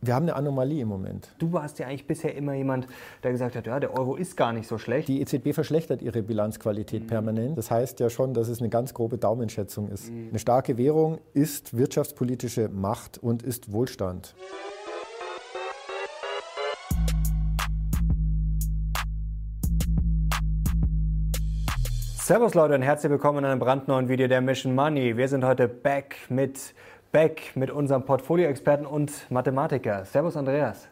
Wir haben eine Anomalie im Moment. Du warst ja eigentlich bisher immer jemand, der gesagt hat, ja, der Euro ist gar nicht so schlecht. Die EZB verschlechtert ihre Bilanzqualität mhm. permanent. Das heißt ja schon, dass es eine ganz grobe Daumenschätzung ist. Mhm. Eine starke Währung ist wirtschaftspolitische Macht und ist Wohlstand. Servus Leute und herzlich willkommen in einem brandneuen Video der Mission Money. Wir sind heute back mit Beck mit unserem Portfolioexperten und Mathematiker. Servus Andreas.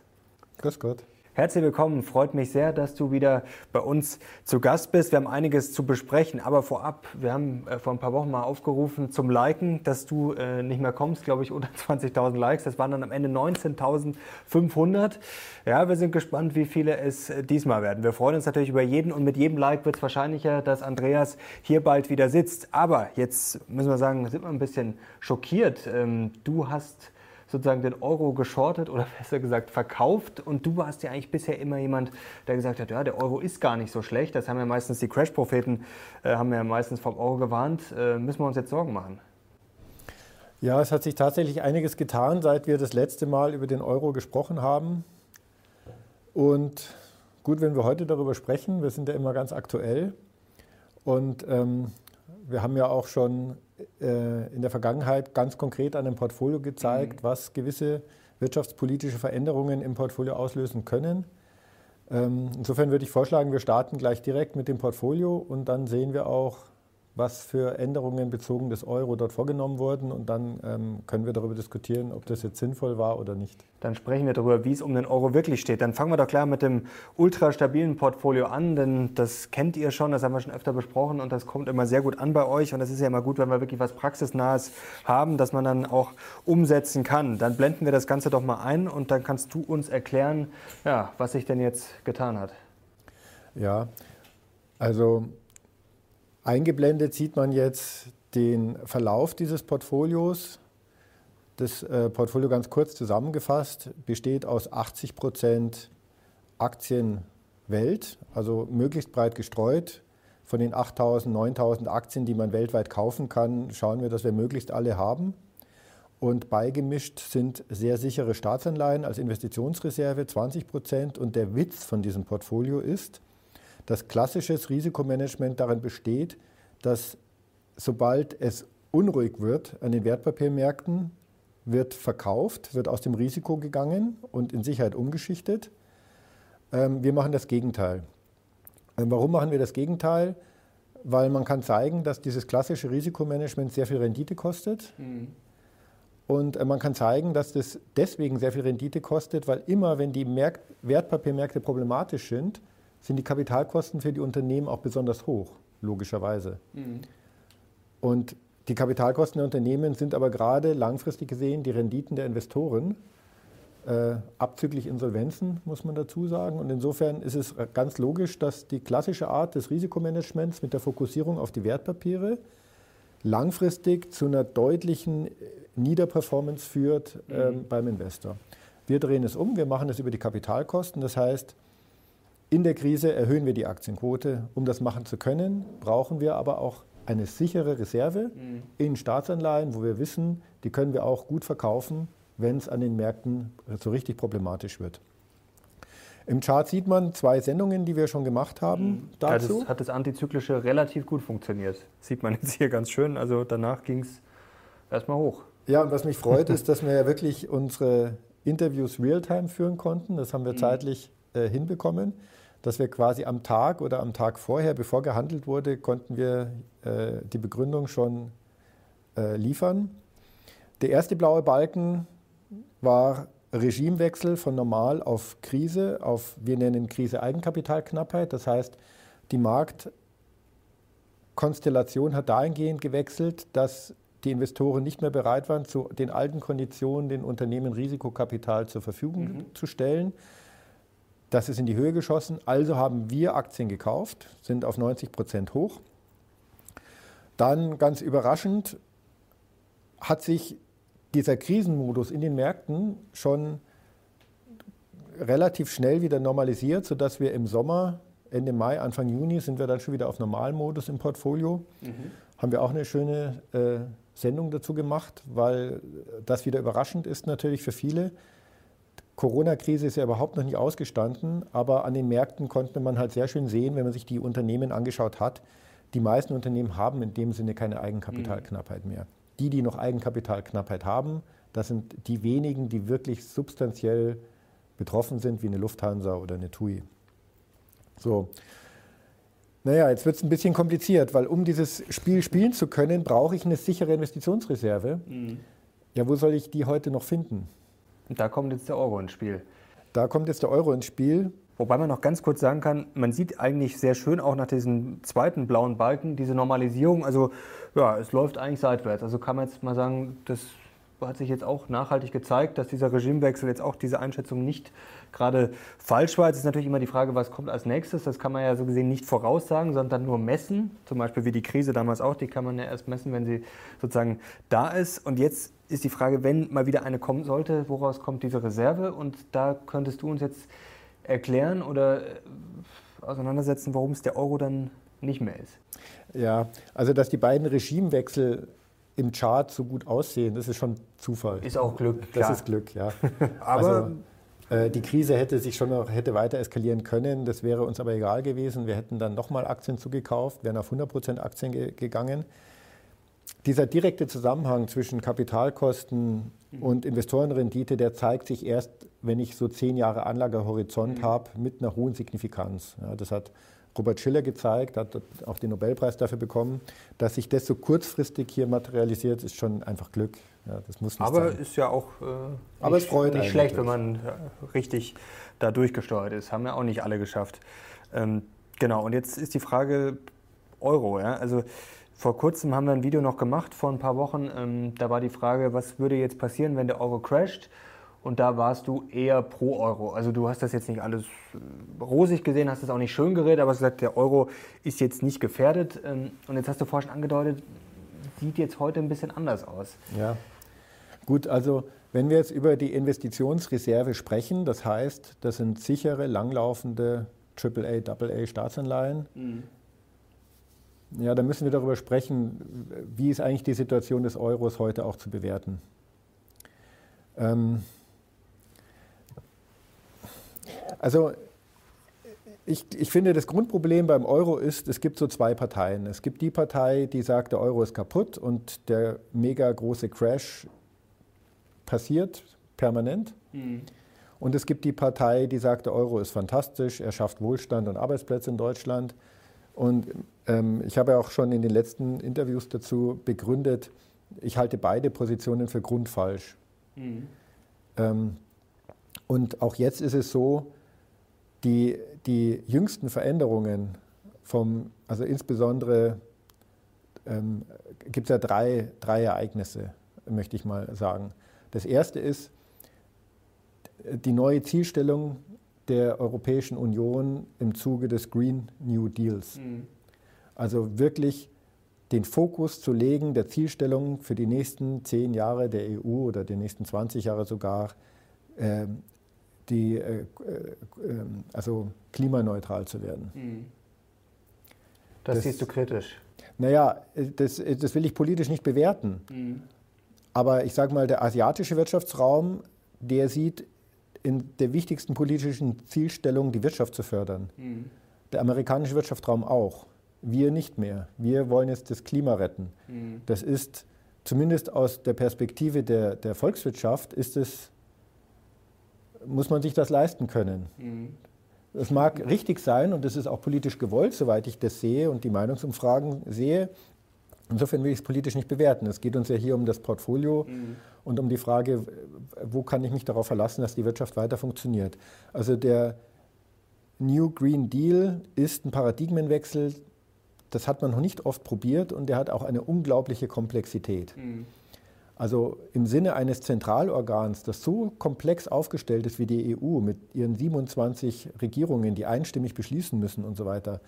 Grüß Gott. Herzlich willkommen. Freut mich sehr, dass du wieder bei uns zu Gast bist. Wir haben einiges zu besprechen, aber vorab, wir haben äh, vor ein paar Wochen mal aufgerufen zum Liken, dass du äh, nicht mehr kommst, glaube ich, unter 20.000 Likes. Das waren dann am Ende 19.500. Ja, wir sind gespannt, wie viele es äh, diesmal werden. Wir freuen uns natürlich über jeden und mit jedem Like wird es wahrscheinlicher, dass Andreas hier bald wieder sitzt. Aber jetzt müssen wir sagen, sind wir ein bisschen schockiert. Ähm, du hast sozusagen den Euro geschortet oder besser gesagt verkauft. Und du warst ja eigentlich bisher immer jemand, der gesagt hat, ja, der Euro ist gar nicht so schlecht. Das haben ja meistens die Crash-Propheten, äh, haben ja meistens vom Euro gewarnt. Äh, müssen wir uns jetzt Sorgen machen? Ja, es hat sich tatsächlich einiges getan, seit wir das letzte Mal über den Euro gesprochen haben. Und gut, wenn wir heute darüber sprechen, wir sind ja immer ganz aktuell. Und ähm, wir haben ja auch schon äh, in der Vergangenheit ganz konkret an einem Portfolio gezeigt, mhm. was gewisse wirtschaftspolitische Veränderungen im Portfolio auslösen können. Ähm, insofern würde ich vorschlagen, wir starten gleich direkt mit dem Portfolio und dann sehen wir auch, was für Änderungen bezogen des Euro dort vorgenommen wurden. Und dann ähm, können wir darüber diskutieren, ob das jetzt sinnvoll war oder nicht. Dann sprechen wir darüber, wie es um den Euro wirklich steht. Dann fangen wir doch klar mit dem ultra stabilen Portfolio an, denn das kennt ihr schon, das haben wir schon öfter besprochen und das kommt immer sehr gut an bei euch. Und das ist ja immer gut, wenn wir wirklich was Praxisnahes haben, das man dann auch umsetzen kann. Dann blenden wir das Ganze doch mal ein und dann kannst du uns erklären, ja, was sich denn jetzt getan hat. Ja, also Eingeblendet sieht man jetzt den Verlauf dieses Portfolios. Das äh, Portfolio ganz kurz zusammengefasst besteht aus 80 Prozent Aktien Welt, also möglichst breit gestreut. Von den 8000, 9000 Aktien, die man weltweit kaufen kann, schauen wir, dass wir möglichst alle haben. Und beigemischt sind sehr sichere Staatsanleihen als Investitionsreserve 20 Prozent. Und der Witz von diesem Portfolio ist, dass klassisches Risikomanagement darin besteht, dass sobald es unruhig wird an den Wertpapiermärkten, wird verkauft, wird aus dem Risiko gegangen und in Sicherheit umgeschichtet. Ähm, wir machen das Gegenteil. Ähm, warum machen wir das Gegenteil? Weil man kann zeigen, dass dieses klassische Risikomanagement sehr viel Rendite kostet. Mhm. Und äh, man kann zeigen, dass das deswegen sehr viel Rendite kostet, weil immer, wenn die Wertpapiermärkte problematisch sind, sind die Kapitalkosten für die Unternehmen auch besonders hoch, logischerweise. Mhm. Und die Kapitalkosten der Unternehmen sind aber gerade langfristig gesehen die Renditen der Investoren, äh, abzüglich Insolvenzen, muss man dazu sagen. Und insofern ist es ganz logisch, dass die klassische Art des Risikomanagements mit der Fokussierung auf die Wertpapiere langfristig zu einer deutlichen Niederperformance führt äh, mhm. beim Investor. Wir drehen es um, wir machen es über die Kapitalkosten. Das heißt, in der Krise erhöhen wir die Aktienquote. Um das machen zu können, brauchen wir aber auch eine sichere Reserve mhm. in Staatsanleihen, wo wir wissen, die können wir auch gut verkaufen, wenn es an den Märkten so richtig problematisch wird. Im Chart sieht man zwei Sendungen, die wir schon gemacht haben mhm. dazu. Ja, das hat das Antizyklische relativ gut funktioniert. Sieht man jetzt hier ganz schön. Also danach ging es erstmal hoch. Ja, und was mich freut, ist, dass wir ja wirklich unsere Interviews real-time führen konnten. Das haben wir mhm. zeitlich äh, hinbekommen dass wir quasi am Tag oder am Tag vorher, bevor gehandelt wurde, konnten wir äh, die Begründung schon äh, liefern. Der erste blaue Balken war Regimewechsel von normal auf Krise, auf wir nennen Krise Eigenkapitalknappheit. Das heißt, die Marktkonstellation hat dahingehend gewechselt, dass die Investoren nicht mehr bereit waren, zu den alten Konditionen den Unternehmen Risikokapital zur Verfügung mhm. zu stellen, das ist in die Höhe geschossen. Also haben wir Aktien gekauft, sind auf 90 Prozent hoch. Dann ganz überraschend hat sich dieser Krisenmodus in den Märkten schon relativ schnell wieder normalisiert, sodass wir im Sommer, Ende Mai, Anfang Juni sind wir dann schon wieder auf Normalmodus im Portfolio. Mhm. Haben wir auch eine schöne äh, Sendung dazu gemacht, weil das wieder überraschend ist natürlich für viele Corona-Krise ist ja überhaupt noch nicht ausgestanden, aber an den Märkten konnte man halt sehr schön sehen, wenn man sich die Unternehmen angeschaut hat, die meisten Unternehmen haben in dem Sinne keine Eigenkapitalknappheit mehr. Die, die noch Eigenkapitalknappheit haben, das sind die wenigen, die wirklich substanziell betroffen sind, wie eine Lufthansa oder eine TUI. So. Naja, jetzt wird es ein bisschen kompliziert, weil um dieses Spiel spielen zu können, brauche ich eine sichere Investitionsreserve. Mhm. Ja, wo soll ich die heute noch finden? Und da kommt jetzt der Euro ins Spiel. Da kommt jetzt der Euro ins Spiel. Wobei man noch ganz kurz sagen kann, man sieht eigentlich sehr schön auch nach diesem zweiten blauen Balken diese Normalisierung. Also ja, es läuft eigentlich seitwärts. Also kann man jetzt mal sagen, das hat sich jetzt auch nachhaltig gezeigt, dass dieser Regimewechsel jetzt auch diese Einschätzung nicht gerade falsch war. Jetzt ist natürlich immer die Frage, was kommt als nächstes. Das kann man ja so gesehen nicht voraussagen, sondern nur messen. Zum Beispiel wie die Krise damals auch, die kann man ja erst messen, wenn sie sozusagen da ist. Und jetzt ist die Frage, wenn mal wieder eine kommen sollte, woraus kommt diese Reserve? Und da könntest du uns jetzt erklären oder äh, auseinandersetzen, warum es der Euro dann nicht mehr ist. Ja, also dass die beiden Regimewechsel im Chart so gut aussehen, das ist schon Zufall. Ist auch Glück. Klar. Das ist Glück, ja. aber also, äh, die Krise hätte sich schon noch hätte weiter eskalieren können. Das wäre uns aber egal gewesen. Wir hätten dann nochmal Aktien zugekauft, wären auf 100% Aktien ge gegangen. Dieser direkte Zusammenhang zwischen Kapitalkosten und Investorenrendite, der zeigt sich erst, wenn ich so zehn Jahre Anlagehorizont mhm. habe, mit einer hohen Signifikanz. Ja, das hat Robert Schiller gezeigt, hat auch den Nobelpreis dafür bekommen. Dass sich das so kurzfristig hier materialisiert, ist schon einfach Glück. Ja, das muss nicht Aber sein. ist ja auch äh, Aber nicht, es freut nicht schlecht, wenn man richtig da durchgesteuert ist. Haben ja auch nicht alle geschafft. Ähm, genau, und jetzt ist die Frage Euro. Ja? Also vor kurzem haben wir ein Video noch gemacht, vor ein paar Wochen. Ähm, da war die Frage, was würde jetzt passieren, wenn der Euro crasht? Und da warst du eher pro Euro. Also du hast das jetzt nicht alles äh, rosig gesehen, hast es auch nicht schön geredet, aber du hast gesagt, der Euro ist jetzt nicht gefährdet. Ähm, und jetzt hast du vorhin schon angedeutet, sieht jetzt heute ein bisschen anders aus. Ja, gut, also wenn wir jetzt über die Investitionsreserve sprechen, das heißt, das sind sichere, langlaufende AAA, AA Staatsanleihen. Mhm. Ja, dann müssen wir darüber sprechen, wie ist eigentlich die Situation des Euros heute auch zu bewerten. Ähm, also ich, ich, finde, das Grundproblem beim Euro ist, es gibt so zwei Parteien. Es gibt die Partei, die sagt, der Euro ist kaputt und der mega große Crash passiert permanent. Mhm. Und es gibt die Partei, die sagt, der Euro ist fantastisch, er schafft Wohlstand und Arbeitsplätze in Deutschland. Und ähm, ich habe ja auch schon in den letzten Interviews dazu begründet, ich halte beide Positionen für grundfalsch. Mhm. Ähm, und auch jetzt ist es so, die, die jüngsten Veränderungen vom, also insbesondere ähm, gibt es ja drei, drei Ereignisse, möchte ich mal sagen. Das erste ist die neue Zielstellung der Europäischen Union im Zuge des Green New Deals. Mhm. Also wirklich den Fokus zu legen der Zielstellung für die nächsten zehn Jahre der EU oder die nächsten 20 Jahre sogar, äh, die, äh, äh, ähm, also klimaneutral zu werden. Mhm. Das, das, siehst du kritisch. Naja, das, das will ich politisch nicht bewerten. Mhm. Aber ich sage mal, der asiatische Wirtschaftsraum, der sieht in der wichtigsten politischen Zielstellung, die Wirtschaft zu fördern. Mhm. Der amerikanische Wirtschaftsraum auch. Wir nicht mehr. Wir wollen jetzt das Klima retten. Mhm. Das ist zumindest aus der Perspektive der, der Volkswirtschaft, ist es muss man sich das leisten können. Mhm. Das mag richtig sein und das ist auch politisch gewollt, soweit ich das sehe und die Meinungsumfragen sehe. Insofern will ich es politisch nicht bewerten. Es geht uns ja hier um das Portfolio mhm. und um die Frage, wo kann ich mich darauf verlassen, dass die Wirtschaft weiter funktioniert. Also der New Green Deal ist ein Paradigmenwechsel, das hat man noch nicht oft probiert und der hat auch eine unglaubliche Komplexität. Mhm. Also im Sinne eines Zentralorgans, das so komplex aufgestellt ist wie die EU mit ihren 27 Regierungen, die einstimmig beschließen müssen und so weiter,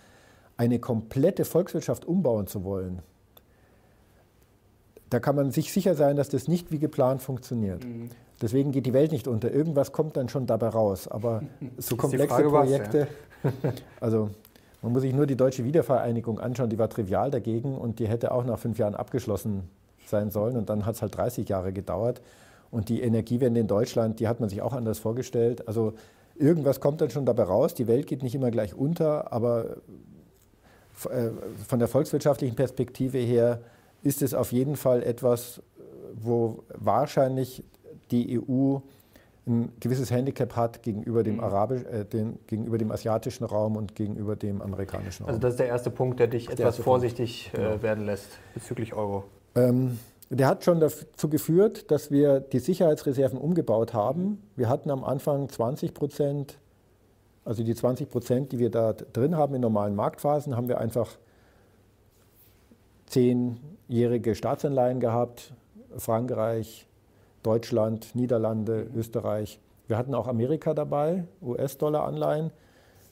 eine komplette Volkswirtschaft umbauen zu wollen, da kann man sich sicher sein, dass das nicht wie geplant funktioniert. Mhm. Deswegen geht die Welt nicht unter. Irgendwas kommt dann schon dabei raus. Aber so komplexe Frage, Projekte, was, ja. also man muss sich nur die deutsche Wiedervereinigung anschauen, die war trivial dagegen und die hätte auch nach fünf Jahren abgeschlossen sein sollen. Und dann hat es halt 30 Jahre gedauert. Und die Energiewende in Deutschland, die hat man sich auch anders vorgestellt. Also irgendwas kommt dann schon dabei raus. Die Welt geht nicht immer gleich unter, aber äh, von der volkswirtschaftlichen Perspektive her ist es auf jeden Fall etwas, wo wahrscheinlich die EU ein gewisses Handicap hat gegenüber dem, mhm. Arabisch, äh, den, gegenüber dem asiatischen Raum und gegenüber dem amerikanischen Raum. Also das ist der erste Punkt, der dich etwas vorsichtig äh, genau. werden lässt bezüglich Euro. Ähm, der hat schon dazu geführt, dass wir die Sicherheitsreserven umgebaut haben. Wir hatten am Anfang 20 Prozent, also die 20 Prozent, die wir da drin haben in normalen Marktphasen, haben wir einfach zehnjährige Staatsanleihen gehabt. Frankreich, Deutschland, Niederlande, Österreich. Wir hatten auch Amerika dabei, US-Dollar-Anleihen.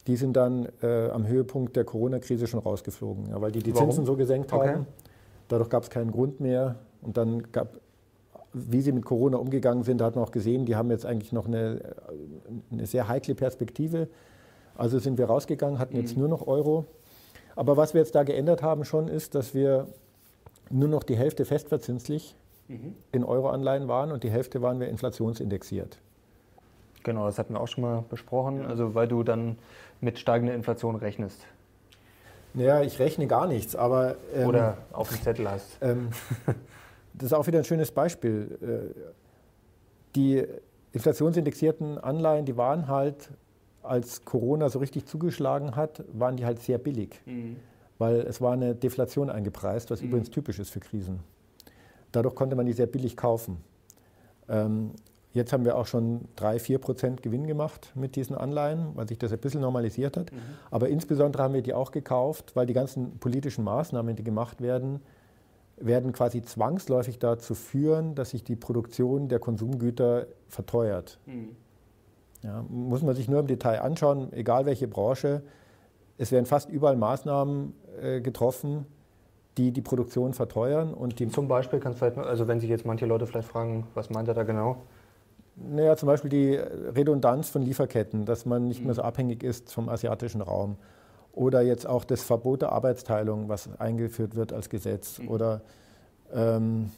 Die sind dann äh, am Höhepunkt der Corona-Krise schon rausgeflogen, ja, weil die die Warum? Zinsen so gesenkt okay. haben. Dadurch gab es keinen Grund mehr. Und dann gab, wie sie mit Corona umgegangen sind, da hat man auch gesehen, die haben jetzt eigentlich noch eine, eine sehr heikle Perspektive. Also sind wir rausgegangen, hatten jetzt mhm. nur noch Euro. Aber was wir jetzt da geändert haben schon, ist, dass wir nur noch die Hälfte festverzinslich mhm. in Euroanleihen waren und die Hälfte waren wir inflationsindexiert. Genau, das hatten wir auch schon mal besprochen. Also weil du dann mit steigender Inflation rechnest. Naja, ich rechne gar nichts, aber. Ähm, Oder auf dem Zettel hast. Ähm, das ist auch wieder ein schönes Beispiel. Äh, die inflationsindexierten Anleihen, die waren halt, als Corona so richtig zugeschlagen hat, waren die halt sehr billig. Mhm. Weil es war eine Deflation eingepreist, was mhm. übrigens typisch ist für Krisen. Dadurch konnte man die sehr billig kaufen. Jetzt haben wir auch schon 3, 4 Prozent Gewinn gemacht mit diesen Anleihen, weil sich das ein bisschen normalisiert hat. Mhm. Aber insbesondere haben wir die auch gekauft, weil die ganzen politischen Maßnahmen, die gemacht werden, werden quasi zwangsläufig dazu führen, dass sich die Produktion der Konsumgüter verteuert. Mhm. Ja, muss man sich nur im Detail anschauen, egal welche Branche. Es werden fast überall Maßnahmen äh, getroffen, die die Produktion verteuern. Und die zum Beispiel kannst du vielleicht, also wenn sich jetzt manche Leute vielleicht fragen, was meint er da genau? Naja, zum Beispiel die Redundanz von Lieferketten, dass man nicht mehr so mhm. abhängig ist vom asiatischen Raum. Oder jetzt auch das Verbot der Arbeitsteilung, was eingeführt wird als Gesetz. Mhm. Oder ähm,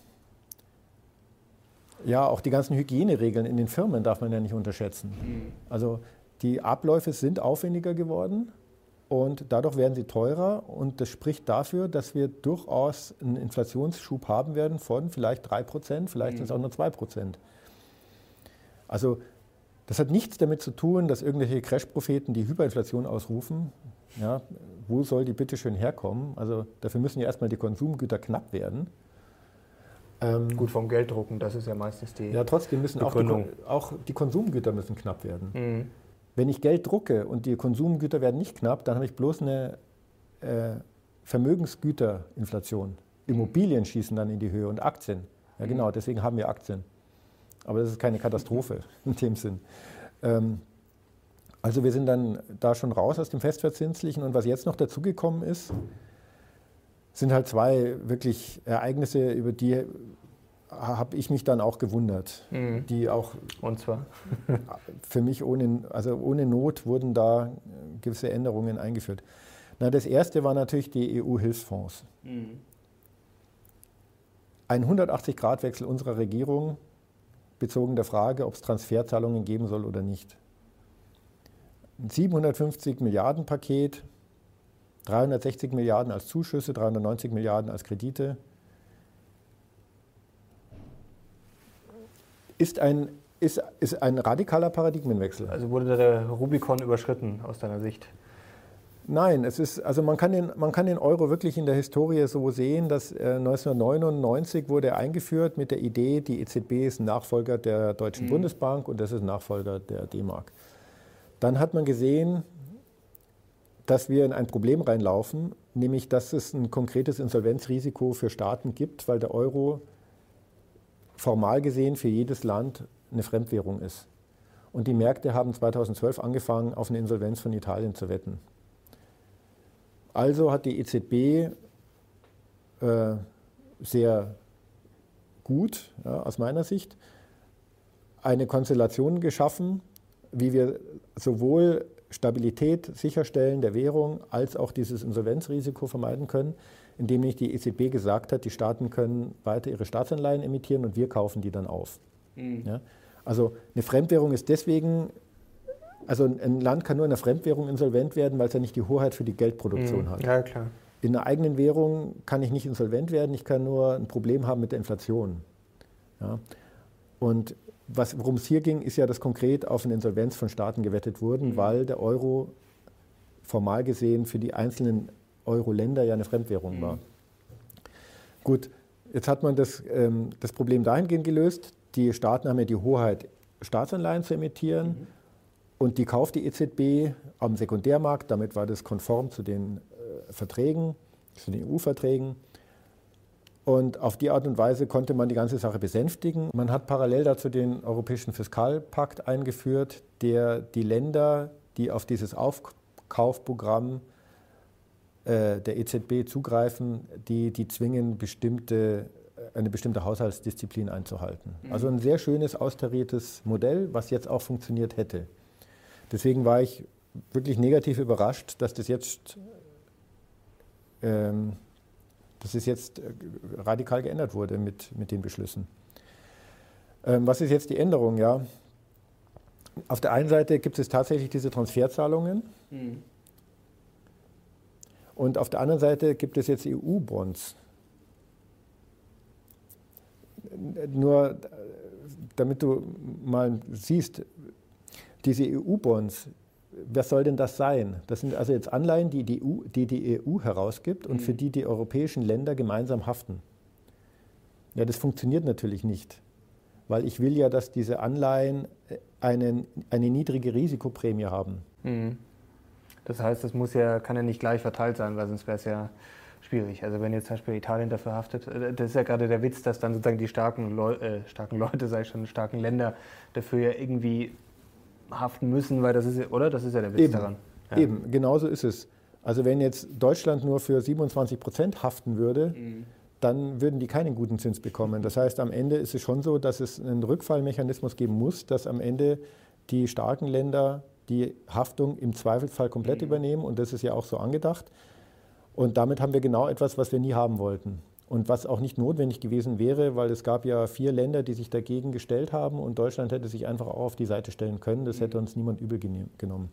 ja, auch die ganzen Hygieneregeln in den Firmen darf man ja nicht unterschätzen. Mhm. Also die Abläufe sind aufwendiger geworden. Und dadurch werden sie teurer und das spricht dafür, dass wir durchaus einen Inflationsschub haben werden von vielleicht 3 Prozent, vielleicht sind es auch nur 2 Prozent. Also das hat nichts damit zu tun, dass irgendwelche Crash-Propheten die Hyperinflation ausrufen. Ja, wo soll die bitte schön herkommen? Also dafür müssen ja erstmal die Konsumgüter knapp werden. Ähm, Gut, vom Gelddrucken, das ist ja meistens die Ja, trotzdem müssen auch die, auch die, Konsumgüter müssen knapp werden. Mhm. Wenn ich Geld drucke und die Konsumgüter werden nicht knapp, dann habe ich bloß eine äh, Vermögensgüterinflation. Immobilien schießen dann in die Höhe und Aktien. Ja, mhm. genau, deswegen haben wir Aktien. Aber das ist keine Katastrophe in dem Sinn. Ähm, also wir sind dann da schon raus aus dem Festverzinslichen. Und was jetzt noch dazugekommen ist, sind halt zwei wirklich Ereignisse, über die habe ich mich dann auch gewundert, mhm. die auch und zwar für mich ohne also ohne Not wurden da gewisse Änderungen eingeführt. Na, das erste war natürlich die EU-Hilfsfonds. Mhm. Ein 180-Grad-Wechsel unserer Regierung bezogen der Frage, ob es Transferzahlungen geben soll oder nicht. Ein 750 Milliarden Paket, 360 Milliarden als Zuschüsse, 390 Milliarden als Kredite, ist ein, ist, ist ein radikaler Paradigmenwechsel. Also wurde der Rubikon überschritten aus deiner Sicht? Nein, es ist, also man kann, den, man kann den Euro wirklich in der Historie so sehen, dass äh, 1999 wurde er eingeführt mit der Idee, die EZB ist ein Nachfolger der Deutschen mhm. Bundesbank und das ist ein Nachfolger der D-Mark. Dann hat man gesehen, dass wir in ein Problem reinlaufen, nämlich dass es ein konkretes Insolvenzrisiko für Staaten gibt, weil der Euro formal gesehen für jedes Land eine Fremdwährung ist. Und die Märkte haben 2012 angefangen, auf eine Insolvenz von Italien zu wetten. Also hat die EZB äh, sehr gut, ja, aus meiner Sicht, eine Konstellation geschaffen, wie wir sowohl Stabilität sicherstellen der Währung als auch dieses Insolvenzrisiko vermeiden können indem nämlich die EZB gesagt hat, die Staaten können weiter ihre Staatsanleihen emittieren und wir kaufen die dann auf. Mhm. Ja? Also eine Fremdwährung ist deswegen, also ein Land kann nur in einer Fremdwährung insolvent werden, weil es ja nicht die Hoheit für die Geldproduktion mhm. hat. Ja, klar. In einer eigenen Währung kann ich nicht insolvent werden, ich kann nur ein Problem haben mit der Inflation. Ja? Und worum es hier ging, ist ja, dass konkret auf eine Insolvenz von Staaten gewettet wurden, mhm. weil der Euro formal gesehen für die einzelnen Euro-Länder ja eine Fremdwährung mhm. war. Gut, jetzt hat man das, ähm, das Problem dahingehend gelöst, die Staaten haben ja die Hoheit, Staatsanleihen zu emittieren mhm. Und die kauft die EZB am Sekundärmarkt, damit war das konform zu den äh, Verträgen, zu den EU-Verträgen. Und auf die Art und Weise konnte man die ganze Sache besänftigen. Man hat parallel dazu den Europäischen Fiskalpakt eingeführt, der die Länder, die auf dieses Aufkaufprogramm äh, der EZB zugreifen, die, die zwingen, bestimmte, eine bestimmte Haushaltsdisziplin einzuhalten. Mhm. Also ein sehr schönes, austariertes Modell, was jetzt auch funktioniert hätte. Deswegen war ich wirklich negativ überrascht, dass das jetzt ähm, dass es jetzt äh, radikal geändert wurde mit, mit den Beschlüssen. Ähm, was ist jetzt die Änderung? Ja? Auf der einen Seite gibt es tatsächlich diese Transferzahlungen. Mhm. Und auf der anderen Seite gibt es jetzt EU-Bonds. Nur damit du mal siehst, diese EU-Bonds, was soll denn das sein? Das sind also jetzt Anleihen, die die EU, die, die EU herausgibt und mhm. für die die europäischen Länder gemeinsam haften. Ja, das funktioniert natürlich nicht, weil ich will ja, dass diese Anleihen einen, eine niedrige Risikoprämie haben. Mhm. Das heißt, das muss ja, kann ja nicht gleich verteilt sein, weil sonst wäre es ja schwierig. Also wenn jetzt zum Beispiel Italien dafür haftet, äh, das ist ja gerade der Witz, dass dann sozusagen die starken, Leu äh, starken Leute, sage ich schon, starken Länder dafür ja irgendwie haften müssen, weil das ist ja, oder? Das ist ja der Witz Eben. daran. Ja. Eben, genauso ist es. Also wenn jetzt Deutschland nur für 27 Prozent haften würde, mhm. dann würden die keinen guten Zins bekommen. Das heißt, am Ende ist es schon so, dass es einen Rückfallmechanismus geben muss, dass am Ende die starken Länder die Haftung im Zweifelsfall komplett mhm. übernehmen. Und das ist ja auch so angedacht. Und damit haben wir genau etwas, was wir nie haben wollten. Und was auch nicht notwendig gewesen wäre, weil es gab ja vier Länder, die sich dagegen gestellt haben und Deutschland hätte sich einfach auch auf die Seite stellen können. Das hätte uns niemand übel genommen.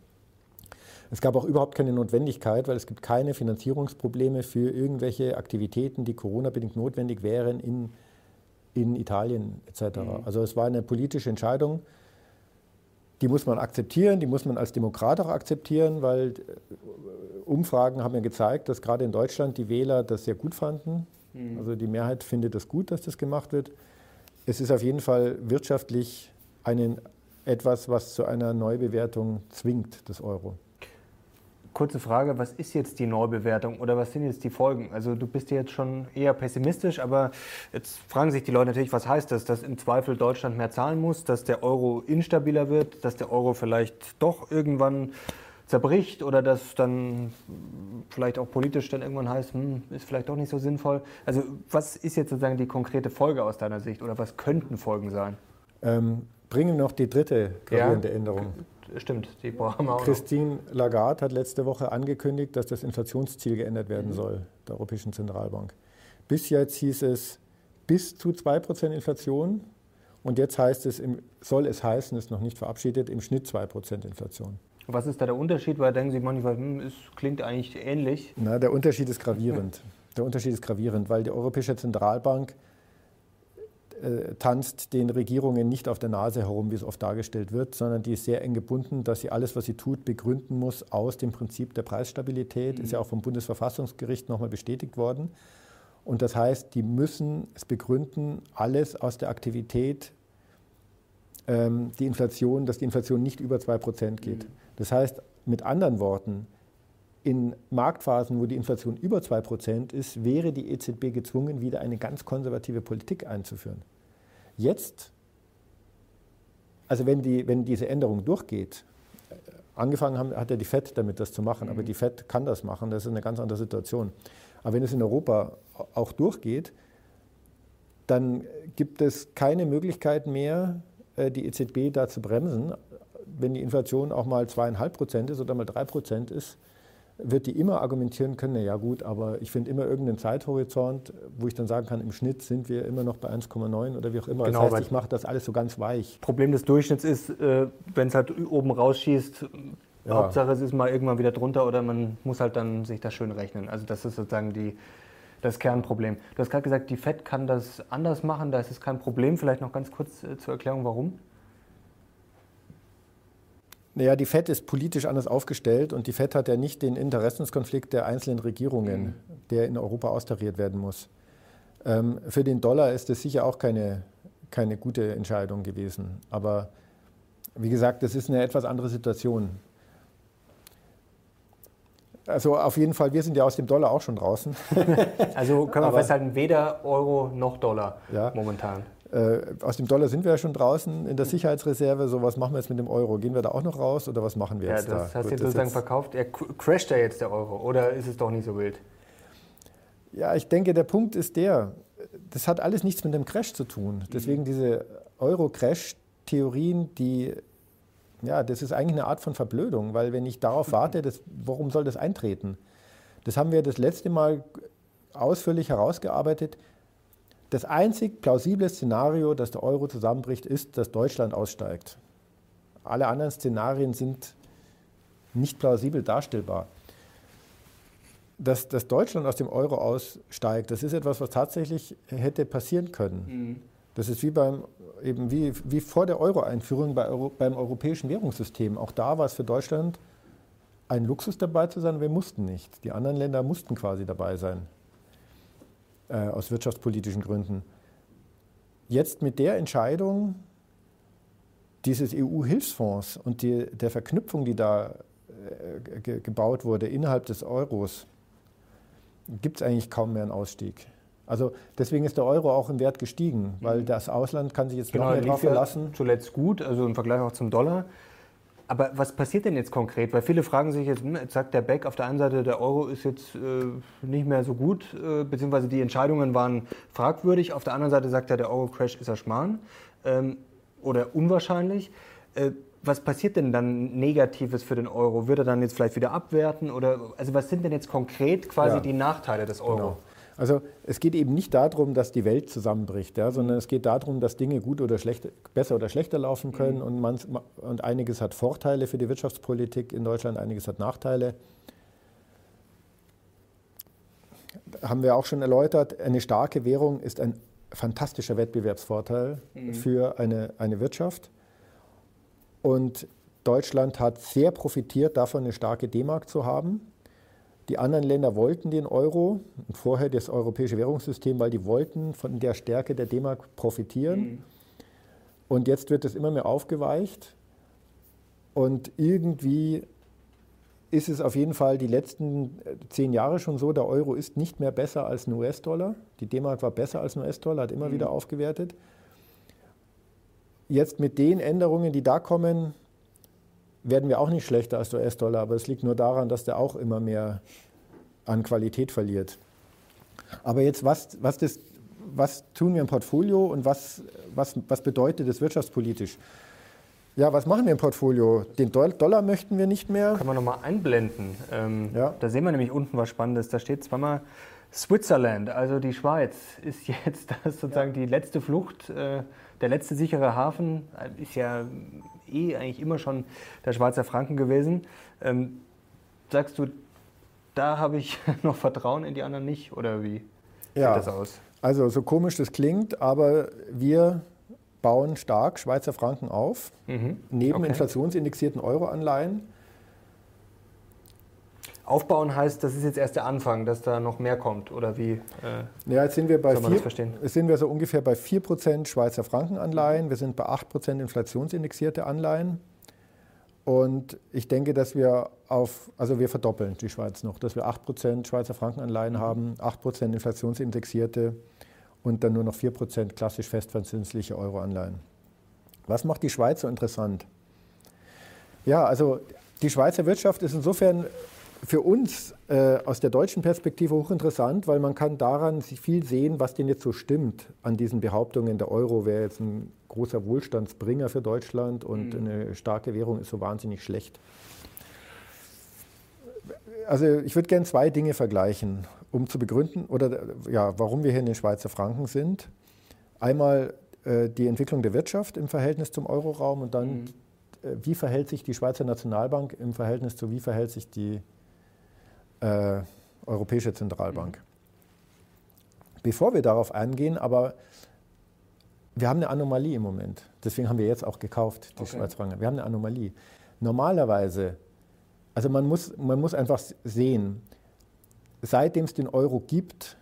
Es gab auch überhaupt keine Notwendigkeit, weil es gibt keine Finanzierungsprobleme für irgendwelche Aktivitäten, die Corona-bedingt notwendig wären in, in Italien etc. Mhm. Also es war eine politische Entscheidung, die muss man akzeptieren, die muss man als Demokrat auch akzeptieren, weil äh, Umfragen haben ja gezeigt, dass gerade in Deutschland die Wähler das sehr gut fanden. Mhm. Also die Mehrheit findet es gut, dass das gemacht wird. Es ist auf jeden Fall wirtschaftlich einen, etwas, was zu einer Neubewertung zwingt, des Euro. Kurze Frage, was ist jetzt die Neubewertung oder was sind jetzt die Folgen? Also du bist jetzt schon eher pessimistisch, aber jetzt fragen sich die Leute natürlich, was heißt das? Dass im Zweifel Deutschland mehr zahlen muss, dass der Euro instabiler wird, dass der Euro vielleicht doch irgendwann zerbricht oder das dann vielleicht auch politisch dann irgendwann heißt, hm, ist vielleicht doch nicht so sinnvoll. Also was ist jetzt sozusagen die konkrete Folge aus deiner Sicht oder was könnten Folgen sein? Ähm, bringen noch die dritte gravierende ja, Änderung. Stimmt, die brauchen wir auch Christine. Lagarde hat letzte Woche angekündigt, dass das Inflationsziel geändert werden mhm. soll, der Europäischen Zentralbank. Bis jetzt hieß es bis zu 2% Inflation und jetzt heißt es, soll es heißen, ist noch nicht verabschiedet, im Schnitt 2% Inflation. Was ist da der Unterschied? Weil denken Sie manchmal, hm, es klingt eigentlich ähnlich. Na, der Unterschied ist gravierend. Der Unterschied ist gravierend, weil die Europäische Zentralbank äh, tanzt den Regierungen nicht auf der Nase herum, wie es oft dargestellt wird, sondern die ist sehr eng gebunden, dass sie alles, was sie tut, begründen muss aus dem Prinzip der Preisstabilität. Mhm. Ist ja auch vom Bundesverfassungsgericht nochmal bestätigt worden. Und das heißt, die müssen es begründen, alles aus der Aktivität, ähm, die Inflation, dass die Inflation nicht über 2% geht. Mhm. Das heißt, mit anderen Worten, in Marktphasen, wo die Inflation über 2% ist, wäre die EZB gezwungen, wieder eine ganz konservative Politik einzuführen. Jetzt, also wenn, die, wenn diese Änderung durchgeht, äh, angefangen haben, hat ja die FED damit, das zu machen, mhm. aber die FED kann das machen, das ist eine ganz andere Situation. Aber wenn es in Europa auch durchgeht, dann gibt es keine Möglichkeit mehr, die EZB da zu bremsen, wenn die Inflation auch mal zweieinhalb Prozent ist oder mal drei Prozent ist, wird die immer argumentieren können, na ja gut, aber ich finde immer irgendeinen Zeithorizont, wo ich dann sagen kann, im Schnitt sind wir immer noch bei 1,9 oder wie auch immer. Genau, das heißt, ich mache das alles so ganz weich. Problem des Durchschnitts ist, äh, wenn es halt oben rausschießt, ja. Hauptsache es ist mal irgendwann wieder drunter oder man muss halt dann sich das schön rechnen. Also das ist sozusagen die, das Kernproblem. Du hast gerade gesagt, die FED kann das anders machen, da ist es kein Problem. Vielleicht noch ganz kurz äh, zur Erklärung, warum? Naja, die FED ist politisch anders aufgestellt und die FED hat ja nicht den Interessenskonflikt der einzelnen Regierungen, mhm. der in Europa austariert werden muss. Ähm, für den Dollar ist das sicher auch keine, keine gute Entscheidung gewesen. Aber wie gesagt, das ist eine etwas andere Situation. Also auf jeden Fall, wir sind ja aus dem Dollar auch schon draußen. also können wir Aber, festhalten, weder Euro noch Dollar ja. momentan. Äh, aus dem Dollar sind wir ja schon draußen in der Sicherheitsreserve. So, was machen wir jetzt mit dem Euro? Gehen wir da auch noch raus oder was machen wir jetzt ja, das da? hast du sozusagen verkauft. Er crasht ja jetzt der Euro oder ist es doch nicht so wild? Ja, ich denke, der Punkt ist der, das hat alles nichts mit dem Crash zu tun. Deswegen mhm. diese Euro-Crash-Theorien, die, ja, das ist eigentlich eine Art von Verblödung, weil wenn ich darauf warte, das, warum soll das eintreten? Das haben wir das letzte Mal ausführlich herausgearbeitet. Das einzig plausible Szenario, dass der Euro zusammenbricht, ist, dass Deutschland aussteigt. Alle anderen Szenarien sind nicht plausibel darstellbar. Dass, dass Deutschland aus dem Euro aussteigt, das ist etwas, was tatsächlich hätte passieren können. Mhm. Das ist wie, beim, eben wie, wie vor der Euro-Einführung bei Euro, beim europäischen Währungssystem. Auch da war es für Deutschland ein Luxus dabei zu sein, wir mussten nicht. Die anderen Länder mussten quasi dabei sein äh, aus wirtschaftspolitischen Gründen. Jetzt mit der Entscheidung dieses EU-Hilfsfonds und die, der Verknüpfung, die da äh, ge gebaut wurde innerhalb des Euros, gibt es eigentlich kaum mehr einen Ausstieg. Also deswegen ist der Euro auch im Wert gestiegen, weil mhm. das Ausland kann sich jetzt genau, noch mehr darauf verlassen. Zuletzt gut, also im Vergleich auch zum Dollar. Aber was passiert denn jetzt konkret? Weil viele fragen sich jetzt, hm, jetzt sagt der Beck auf der einen Seite, der Euro ist jetzt äh, nicht mehr so gut, äh, beziehungsweise die Entscheidungen waren fragwürdig. Auf der anderen Seite sagt er, der Euro-Crash ist ein Schmarrn ähm, oder unwahrscheinlich. Äh, was passiert denn dann Negatives für den Euro? Wird er dann jetzt vielleicht wieder abwerten? Oder, also was sind denn jetzt konkret quasi ja. die Nachteile des Euro? Genau. Also es geht eben nicht darum, dass die Welt zusammenbricht, ja, sondern es geht darum, dass Dinge gut oder schlecht, besser oder schlechter laufen können mhm. und, man, und einiges hat Vorteile für die Wirtschaftspolitik in Deutschland, einiges hat Nachteile. Haben wir auch schon erläutert, eine starke Währung ist ein fantastischer Wettbewerbsvorteil mhm. für eine, eine Wirtschaft. Und Deutschland hat sehr profitiert davon, eine starke D-Mark zu haben. Die anderen Länder wollten den Euro und vorher das europäische Währungssystem, weil die wollten von der Stärke der D-Mark profitieren. Mhm. Und jetzt wird es immer mehr aufgeweicht. Und irgendwie ist es auf jeden Fall die letzten äh, zehn Jahre schon so, der Euro ist nicht mehr besser als ein US-Dollar. Die D-Mark war besser als ein US-Dollar, hat immer mhm. wieder aufgewertet. Jetzt mit den Änderungen, die da kommen, werden wir auch nicht schlechter als der US-Dollar, aber es liegt nur daran, dass der auch immer mehr an Qualität verliert. Aber jetzt, was, was, das, was tun wir im Portfolio und was, was, was bedeutet das wirtschaftspolitisch? Ja, was machen wir im Portfolio? Den Dollar möchten wir nicht mehr. Kann man nochmal einblenden. Ähm, ja. Da sehen wir nämlich unten was Spannendes. Da steht zweimal Switzerland, also die Schweiz, ist jetzt das sozusagen ja. die letzte Flucht. Äh, der letzte sichere Hafen ist ja eh eigentlich immer schon der Schweizer Franken gewesen. Ähm, sagst du, da habe ich noch Vertrauen in die anderen nicht oder wie ja. sieht das aus? Also so komisch das klingt, aber wir bauen stark Schweizer Franken auf, mhm. neben okay. inflationsindexierten Euroanleihen. Aufbauen heißt, das ist jetzt erst der Anfang, dass da noch mehr kommt, oder wie? Äh, ja, jetzt sind wir bei vier, jetzt sind wir so ungefähr bei 4% Schweizer Frankenanleihen, wir sind bei 8% inflationsindexierte Anleihen. Und ich denke, dass wir auf, also wir verdoppeln die Schweiz noch, dass wir 8% Schweizer Frankenanleihen mhm. haben, 8% inflationsindexierte und dann nur noch 4% klassisch festverzinsliche Euroanleihen. Was macht die Schweiz so interessant? Ja, also die Schweizer Wirtschaft ist insofern für uns äh, aus der deutschen Perspektive hochinteressant, weil man kann daran viel sehen, was denn jetzt so stimmt an diesen Behauptungen, der Euro wäre jetzt ein großer Wohlstandsbringer für Deutschland und mhm. eine starke Währung ist so wahnsinnig schlecht. also ich würde gerne zwei Dinge vergleichen, um zu begründen, oder ja, warum wir hier in den Schweizer Franken sind. Einmal äh, die Entwicklung der Wirtschaft im Verhältnis zum Euroraum und dann, mhm. äh, wie verhält sich die Schweizer Nationalbank im Verhältnis zu, wie verhält sich die äh, Europäische Zentralbank. Mhm. Bevor wir darauf eingehen, aber wir haben eine Anomalie im Moment. Deswegen haben wir jetzt auch gekauft, die okay. Schweizer Franken. Wir haben eine Anomalie. Normalerweise, also man muss, man muss einfach sehen, seitdem es den Euro gibt,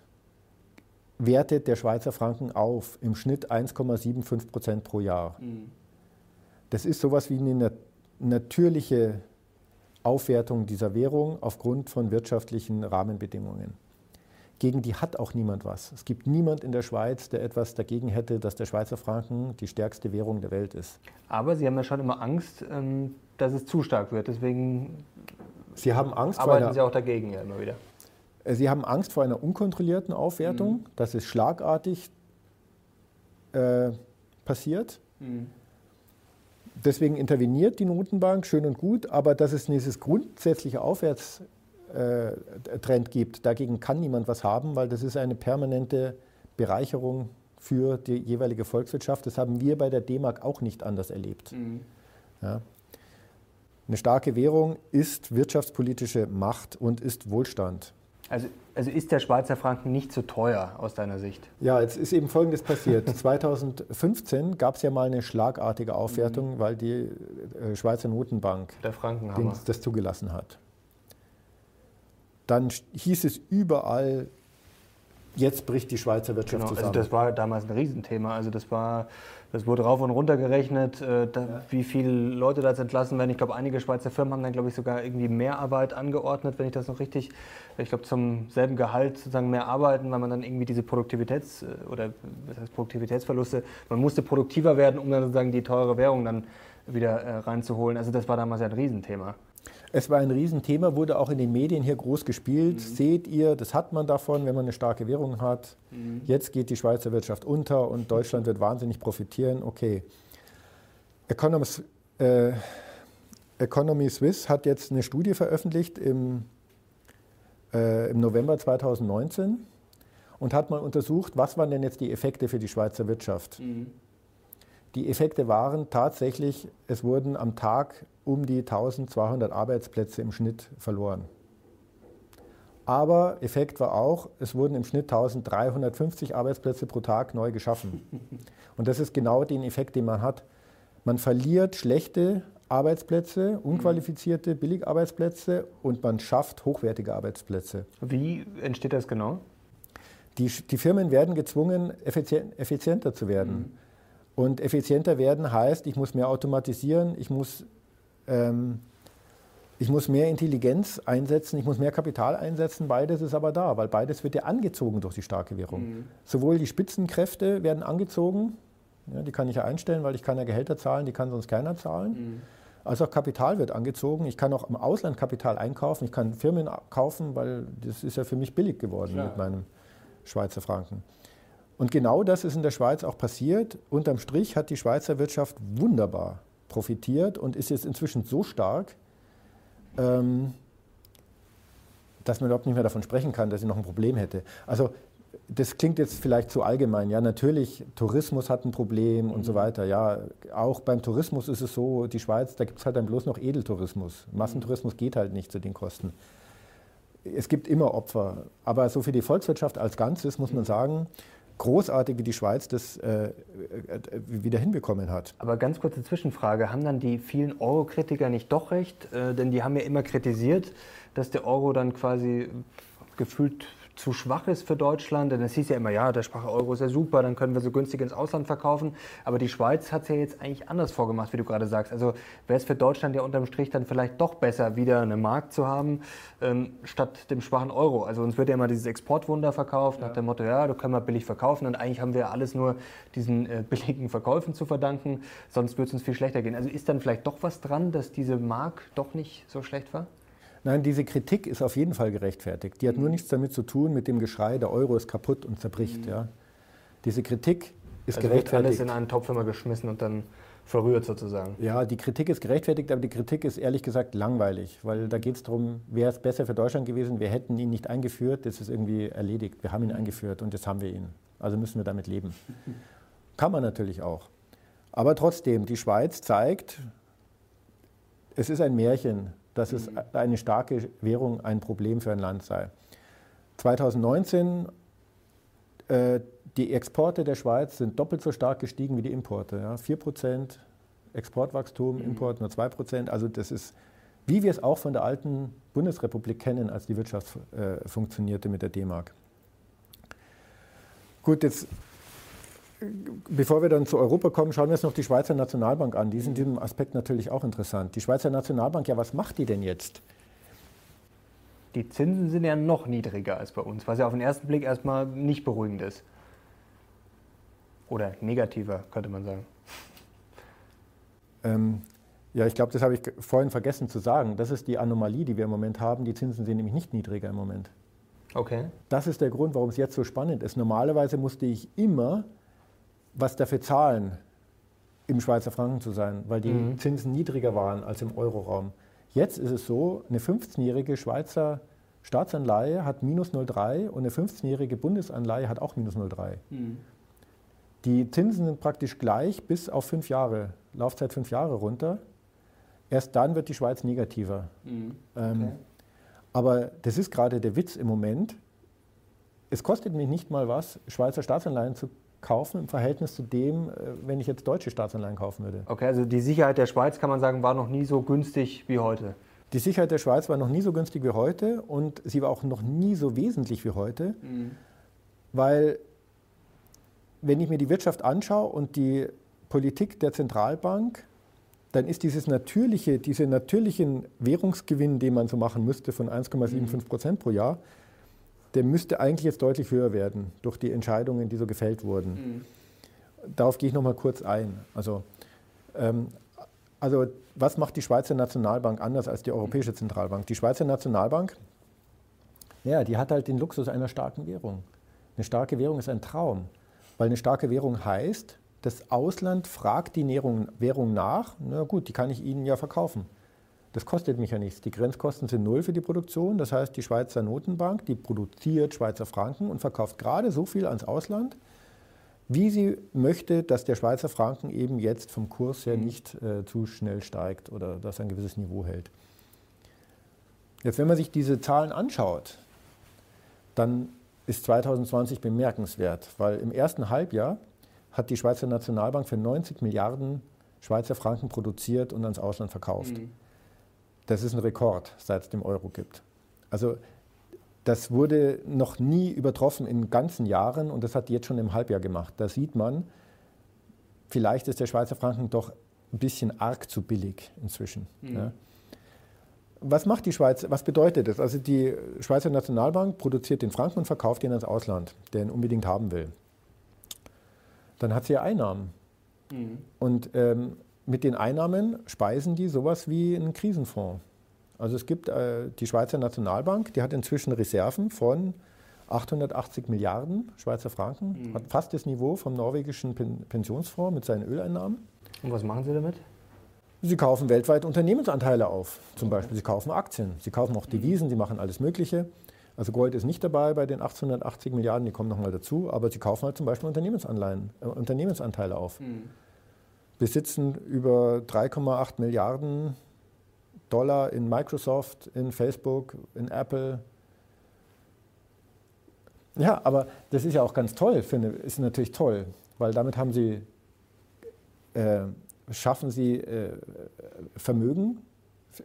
wertet der Schweizer Franken auf, im Schnitt 1,75 Prozent pro Jahr. Mhm. Das ist sowas wie eine natürliche Aufwertung dieser Währung aufgrund von wirtschaftlichen Rahmenbedingungen. Gegen die hat auch niemand was. Es gibt niemand in der Schweiz, der etwas dagegen hätte, dass der Schweizer Franken die stärkste Währung der Welt ist. Aber Sie haben ja schon immer Angst, ähm, dass es zu stark wird. Deswegen Sie haben Angst arbeiten Sie auch dagegen ja immer wieder. Äh, Sie haben Angst vor einer unkontrollierten Aufwertung, mhm. dass es schlagartig äh, passiert. Mhm. Deswegen interveniert die Notenbank, schön und gut, aber dass es dieses grundsätzliche Aufwärtstrend äh, gibt, dagegen kann niemand was haben, weil das ist eine permanente Bereicherung für die jeweilige Volkswirtschaft. Das haben wir bei der D-Mark auch nicht anders erlebt. Mhm. Ja. Eine starke Währung ist wirtschaftspolitische Macht und ist Wohlstand. Also, also ist der Schweizer Franken nicht zu teuer aus deiner Sicht? Ja, jetzt ist eben Folgendes passiert. 2015 gab es ja mal eine schlagartige Aufwertung, mhm. weil die äh, Schweizer Notenbank das zugelassen hat. Dann hieß es überall, jetzt bricht die Schweizer Wirtschaft genau, also zusammen. Also das war damals ein Riesenthema. Also das war das wurde rauf und runter gerechnet, äh, da, ja. wie viele Leute da jetzt entlassen werden. Ich glaube, einige Schweizer Firmen haben dann, glaube ich, sogar irgendwie mehr Arbeit angeordnet, wenn ich das noch richtig, ich glaube, zum selben Gehalt sozusagen mehr arbeiten, weil man dann irgendwie diese Produktivitäts- äh, oder was heißt Produktivitätsverluste, man musste produktiver werden, um dann sozusagen die teure Währung dann wieder äh, reinzuholen. Also das war damals ja ein Riesenthema. Es war ein Riesenthema, wurde auch in den Medien hier groß gespielt. Mhm. Seht ihr, das hat man davon, wenn man eine starke Währung hat. Mhm. Jetzt geht die Schweizer Wirtschaft unter und Deutschland wird wahnsinnig profitieren. Okay. Economies, äh, Economy Swiss hat jetzt eine Studie veröffentlicht im, äh, im November 2019 und hat mal untersucht, was waren denn jetzt die Effekte für die Schweizer Wirtschaft. Mhm. Die Effekte waren tatsächlich, es wurden am Tag um die 1200 Arbeitsplätze im Schnitt verloren. Aber Effekt war auch, es wurden im Schnitt 1350 Arbeitsplätze pro Tag neu geschaffen. Und das ist genau den Effekt, den man hat. Man verliert schlechte Arbeitsplätze, unqualifizierte Billigarbeitsplätze und man schafft hochwertige Arbeitsplätze. Wie entsteht das genau? Die, die Firmen werden gezwungen, effizienter zu werden. Mhm. Und effizienter werden heißt, ich muss mehr automatisieren, ich muss, ähm, ich muss mehr Intelligenz einsetzen, ich muss mehr Kapital einsetzen. Beides ist aber da, weil beides wird ja angezogen durch die starke Währung. Mhm. Sowohl die Spitzenkräfte werden angezogen, ja, die kann ich ja einstellen, weil ich kann ja Gehälter zahlen, die kann sonst keiner zahlen. Mhm. Als auch Kapital wird angezogen. Ich kann auch im Ausland Kapital einkaufen, ich kann Firmen kaufen, weil das ist ja für mich billig geworden Klar. mit meinem Schweizer Franken. Und genau das ist in der Schweiz auch passiert. Unterm Strich hat die Schweizer Wirtschaft wunderbar profitiert und ist jetzt inzwischen so stark, ähm, dass man überhaupt nicht mehr davon sprechen kann, dass sie noch ein Problem hätte. Also das klingt jetzt vielleicht zu allgemein. Ja, natürlich, Tourismus hat ein Problem und so mhm. weiter. Ja, auch beim Tourismus ist es so, die Schweiz, da gibt es halt dann bloß noch Edeltourismus. Massentourismus geht halt nicht zu den Kosten. Es gibt immer Opfer. Aber so für die Volkswirtschaft als Ganzes muss man sagen, großartig, wie die Schweiz das äh, äh, wieder hinbekommen hat. Aber ganz kurze Zwischenfrage, haben dann die vielen Euro-Kritiker nicht doch recht? Äh, denn die haben ja immer kritisiert, dass der Euro dann quasi gefühlt zu schwach ist für Deutschland. Denn es hieß ja immer, ja, der schwache Euro ist ja super, dann können wir so günstig ins Ausland verkaufen. Aber die Schweiz hat es ja jetzt eigentlich anders vorgemacht, wie du gerade sagst. Also wäre es für Deutschland ja unterm Strich dann vielleicht doch besser, wieder eine Markt zu haben, ähm, statt dem schwachen Euro. Also uns wird ja immer dieses Exportwunder verkauft, ja. nach dem Motto, ja, du können wir billig verkaufen. Und eigentlich haben wir alles nur diesen äh, billigen Verkäufen zu verdanken. Sonst würde es uns viel schlechter gehen. Also ist dann vielleicht doch was dran, dass diese Mark doch nicht so schlecht war? Nein, diese Kritik ist auf jeden Fall gerechtfertigt. Die hat nur mhm. nichts damit zu tun mit dem Geschrei, der Euro ist kaputt und zerbricht. Mhm. Ja. Diese Kritik ist also gerechtfertigt. Wird alles in einen Topf immer geschmissen und dann verrührt sozusagen. Ja, die Kritik ist gerechtfertigt, aber die Kritik ist ehrlich gesagt langweilig, weil da geht es darum, wäre es besser für Deutschland gewesen, wir hätten ihn nicht eingeführt, das ist irgendwie erledigt. Wir haben ihn eingeführt und jetzt haben wir ihn. Also müssen wir damit leben. Kann man natürlich auch. Aber trotzdem, die Schweiz zeigt, es ist ein Märchen, dass es eine starke Währung ein Problem für ein Land sei. 2019 äh, die Exporte der Schweiz sind doppelt so stark gestiegen wie die Importe. Ja? 4% Exportwachstum, mhm. Import nur 2%. Also das ist, wie wir es auch von der alten Bundesrepublik kennen, als die Wirtschaft äh, funktionierte mit der D-Mark. Gut, jetzt, bevor wir dann zu Europa kommen, schauen wir uns noch die Schweizer Nationalbank an. Die ist in diesem Aspekt natürlich auch interessant. Die Schweizer Nationalbank, ja, was macht die denn jetzt? Die Zinsen sind ja noch niedriger als bei uns, was ja auf den ersten Blick erstmal nicht beruhigend ist. Oder negativer, könnte man sagen. Ähm, ja, ich glaube, das habe ich vorhin vergessen zu sagen. Das ist die Anomalie, die wir im Moment haben. Die Zinsen sind nämlich nicht niedriger im Moment. Okay. Das ist der Grund, warum es jetzt so spannend ist. Normalerweise musste ich immer was dafür zahlen, im Schweizer Franken zu sein, weil die mhm. Zinsen niedriger waren als im Euroraum. Jetzt ist es so, eine 15-jährige Schweizer Staatsanleihe hat minus 0,3 und eine 15-jährige Bundesanleihe hat auch minus 0,3. Mhm. Die Zinsen sind praktisch gleich bis auf fünf Jahre, Laufzeit fünf Jahre runter. Erst dann wird die Schweiz negativer. Mhm. Ähm, okay. Ähm, aber das ist gerade der Witz im Moment. Es kostet mich nicht mal was, Schweizer Staatsanleihen zu kaufen im Verhältnis zu dem, äh, wenn ich jetzt deutsche Staatsanleihen kaufen würde. Okay, also die Sicherheit der Schweiz, kann man sagen, war noch nie so günstig wie heute. Die Sicherheit der Schweiz war noch nie so günstig wie heute und sie war auch noch nie so wesentlich wie heute, mhm. weil wenn ich mir die Wirtschaft anschaue und die Politik der Zentralbank, dann ist dieses natürliche, diese natürlichen Währungsgewinn, den man so machen müsste von 1,75 Prozent pro Jahr, der müsste eigentlich jetzt deutlich höher werden durch die Entscheidungen, die so gefällt wurden. Mhm. Darauf gehe ich noch mal kurz ein. Also, ähm, also was macht die Schweizer Nationalbank anders als die Europäische Zentralbank? Die Schweizer Nationalbank, ja, die hat halt den Luxus einer starken Währung. Eine starke Währung ist ein Traum, weil eine starke Währung heißt, das Ausland fragt die Währung nach, na gut, die kann ich Ihnen ja verkaufen. Das kostet mich ja nichts. Die Grenzkosten sind null für die Produktion. Das heißt, die Schweizer Notenbank, die produziert Schweizer Franken und verkauft gerade so viel ans Ausland, wie sie möchte, dass der Schweizer Franken eben jetzt vom Kurs her nicht äh, zu schnell steigt oder dass er ein gewisses Niveau hält. Jetzt, wenn man sich diese Zahlen anschaut, dann ist 2020 bemerkenswert, weil im ersten Halbjahr hat die Schweizer Nationalbank für 90 Milliarden Schweizer Franken produziert und ans Ausland verkauft. Mhm. Das ist ein Rekord, seit es dem Euro gibt. Also das wurde noch nie übertroffen in ganzen Jahren und das hat jetzt schon im Halbjahr gemacht. Da sieht man, vielleicht ist der Schweizer Franken doch ein bisschen arg zu billig inzwischen. Mhm. Ja. Was macht die Schweiz? Was bedeutet das? Also die Schweizer Nationalbank produziert den Franken und verkauft ihn ans Ausland, der ihn unbedingt haben will. Dann hat sie ja Einnahmen. Mhm. Und ähm, mit den Einnahmen speisen die sowas wie einen Krisenfonds. Also es gibt äh, die Schweizer Nationalbank, die hat inzwischen Reserven von 880 Milliarden Schweizer Franken, mhm. hat fast das Niveau vom norwegischen Pen Pensionsfonds mit seinen Öleinnahmen. Und was machen Sie damit? Sie kaufen weltweit Unternehmensanteile auf, zum Beispiel. Sie kaufen Aktien, sie kaufen auch Devisen, sie machen alles Mögliche. Also Gold ist nicht dabei bei den 880 Milliarden, die kommen nochmal dazu, aber sie kaufen halt zum Beispiel Unternehmensanleihen, äh, Unternehmensanteile auf. Mhm besitzen über 3,8 Milliarden Dollar in Microsoft, in Facebook, in Apple. Ja, aber das ist ja auch ganz toll, finde ist natürlich toll, weil damit haben sie, äh, schaffen sie äh, Vermögen,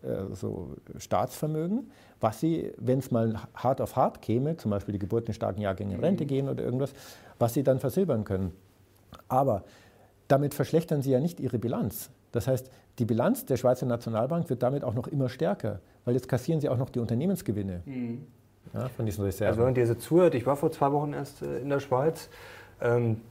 äh, so Staatsvermögen, was sie, wenn es mal hart auf hart käme, zum Beispiel die geburtenstarken Jahrgänge in Rente mhm. gehen oder irgendwas, was sie dann versilbern können. Aber damit verschlechtern sie ja nicht ihre Bilanz. Das heißt, die Bilanz der Schweizer Nationalbank wird damit auch noch immer stärker, weil jetzt kassieren sie auch noch die Unternehmensgewinne mhm. ja, von diesen Reserven. Also wenn ihr so zuhört, ich war vor zwei Wochen erst äh, in der Schweiz. Ähm,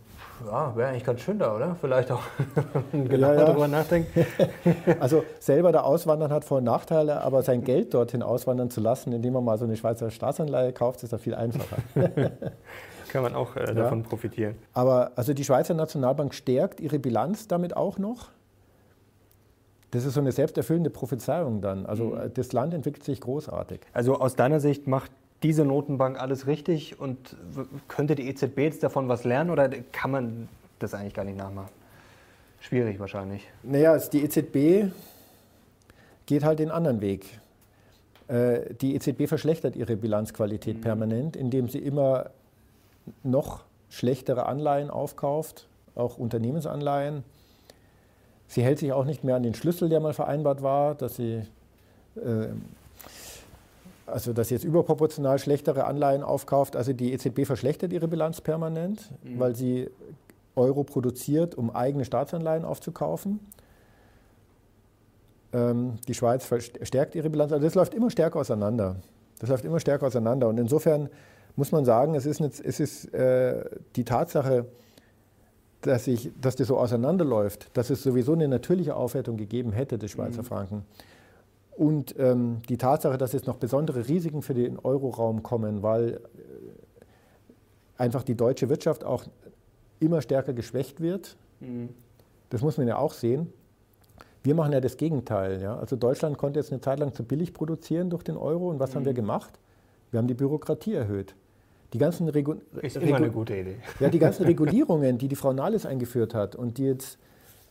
ja, wäre eigentlich ganz schön da, oder? Vielleicht auch genau ja, ja. darüber nachdenken. also selber da auswandern hat Vor- und Nachteile, aber sein Geld dorthin auswandern zu lassen, indem man mal so eine Schweizer Staatsanleihe kauft, ist da viel einfacher. kann man auch äh, davon profitieren. Aber also die Schweizer Nationalbank stärkt ihre Bilanz damit auch noch. das ist so eine selbsterfüllende Prophezeiung dann. Also mhm. Äh, das Land entwickelt sich großartig. Also aus deiner Sicht macht diese Notenbank alles richtig und könnte die EZB jetzt davon was lernen oder kann man das eigentlich gar nicht nachmachen? Schwierig wahrscheinlich. Naja, die EZB geht halt den anderen Weg. Äh, die EZB verschlechtert ihre Bilanzqualität mhm. permanent, indem sie immer noch schlechtere Anleihen aufkauft, auch Unternehmensanleihen. Sie hält sich auch nicht mehr an den Schlüssel, der mal vereinbart war, dass sie äh, also dass sie jetzt überproportional schlechtere Anleihen aufkauft. Also die EZB verschlechtert ihre Bilanz permanent, mhm. weil sie Euro produziert, um eigene Staatsanleihen aufzukaufen. Ähm, die Schweiz verstärkt ihre Bilanz. Also das läuft immer stärker auseinander. Das läuft immer stärker auseinander. Und insofern muss man sagen, es ist, nicht, es ist äh, die Tatsache, dass, ich, dass das so auseinanderläuft, dass es sowieso eine natürliche Aufwertung gegeben hätte des Schweizer mhm. Franken. Und ähm, die Tatsache, dass jetzt noch besondere Risiken für den Euroraum kommen, weil äh, einfach die deutsche Wirtschaft auch immer stärker geschwächt wird. Mhm. Das muss man ja auch sehen. Wir machen ja das Gegenteil. Ja? Also Deutschland konnte jetzt eine Zeit lang zu billig produzieren durch den Euro. Und was mhm. haben wir mhm. gemacht? Wir haben die Bürokratie erhöht. Die ganzen Regu ist immer eine gute Idee. Ja, die ganzen Regulierungen, die die Frau Nahles eingeführt hat und die jetzt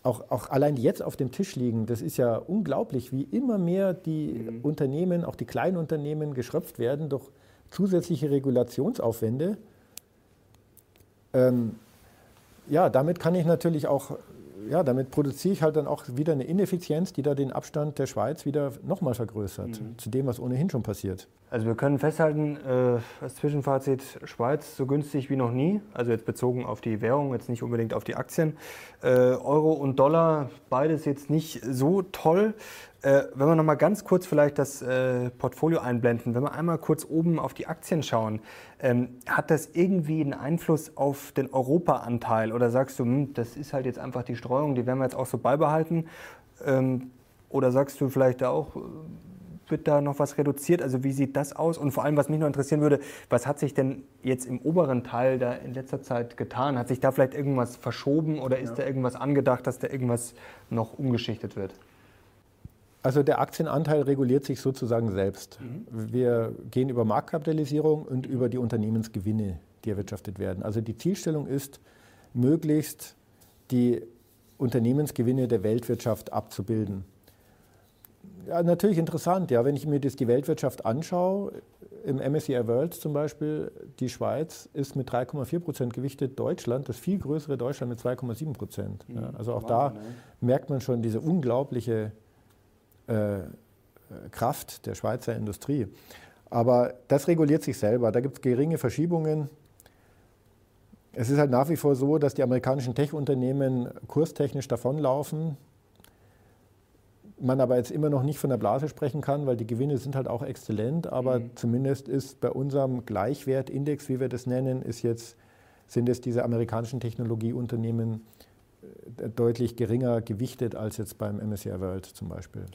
auch, auch allein die jetzt auf dem Tisch liegen, das ist ja unglaublich, wie immer mehr die mhm. Unternehmen, auch die kleinen Unternehmen, geschröpft werden durch zusätzliche Regulationsaufwände. Ähm, ja, damit kann ich natürlich auch, ja, damit produziere ich halt dann auch wieder eine Ineffizienz, die da den Abstand der Schweiz wieder nochmal vergrößert, mhm. zu dem, was ohnehin schon passiert. Also wir können festhalten, äh, als Zwischenfazit, Schweiz so günstig wie noch nie, also jetzt bezogen auf die Währung, jetzt nicht unbedingt auf die Aktien. Äh, Euro und Dollar, beides jetzt nicht so toll. Äh, wenn wir noch mal ganz kurz vielleicht das äh, Portfolio einblenden, wenn wir einmal kurz oben auf die Aktien schauen, ähm, hat das irgendwie einen Einfluss auf den Europa-Anteil oder sagst du, hm, das ist halt jetzt einfach die Streuung, die werden wir jetzt auch so beibehalten? Ähm, oder sagst du vielleicht auch, wird da noch was reduziert? Also wie sieht das aus? Und vor allem, was mich noch interessieren würde, was hat sich denn jetzt im oberen Teil da in letzter Zeit getan? Hat sich da vielleicht irgendwas verschoben oder ist ja. da irgendwas angedacht, dass da irgendwas noch umgeschichtet wird? Also der Aktienanteil reguliert sich sozusagen selbst. Mhm. Wir gehen über Marktkapitalisierung und über die Unternehmensgewinne, die erwirtschaftet werden. Also die Zielstellung ist, möglichst die Unternehmensgewinne der Weltwirtschaft abzubilden. Ja, natürlich interessant, ja, wenn ich mir das, die Weltwirtschaft anschaue, im MSCI World zum Beispiel, die Schweiz ist mit 3,4 Prozent gewichtet, Deutschland, das viel größere Deutschland mit 2,7 Prozent. Ja, mhm. also auch wow, da ne? merkt man schon diese unglaubliche Kraft der Schweizer Industrie. Aber das reguliert sich selber. Da gibt es geringe Verschiebungen. Es ist halt nach wie vor so, dass die amerikanischen Tech-Unternehmen kurstechnisch davonlaufen. Man aber jetzt immer noch nicht von der Blase sprechen kann, weil die Gewinne sind halt auch exzellent. Aber mhm. zumindest ist bei unserem Gleichwertindex, wie wir das nennen, ist jetzt, sind es diese amerikanischen Technologieunternehmen äh, deutlich geringer gewichtet als jetzt beim MSCI World zum Beispiel.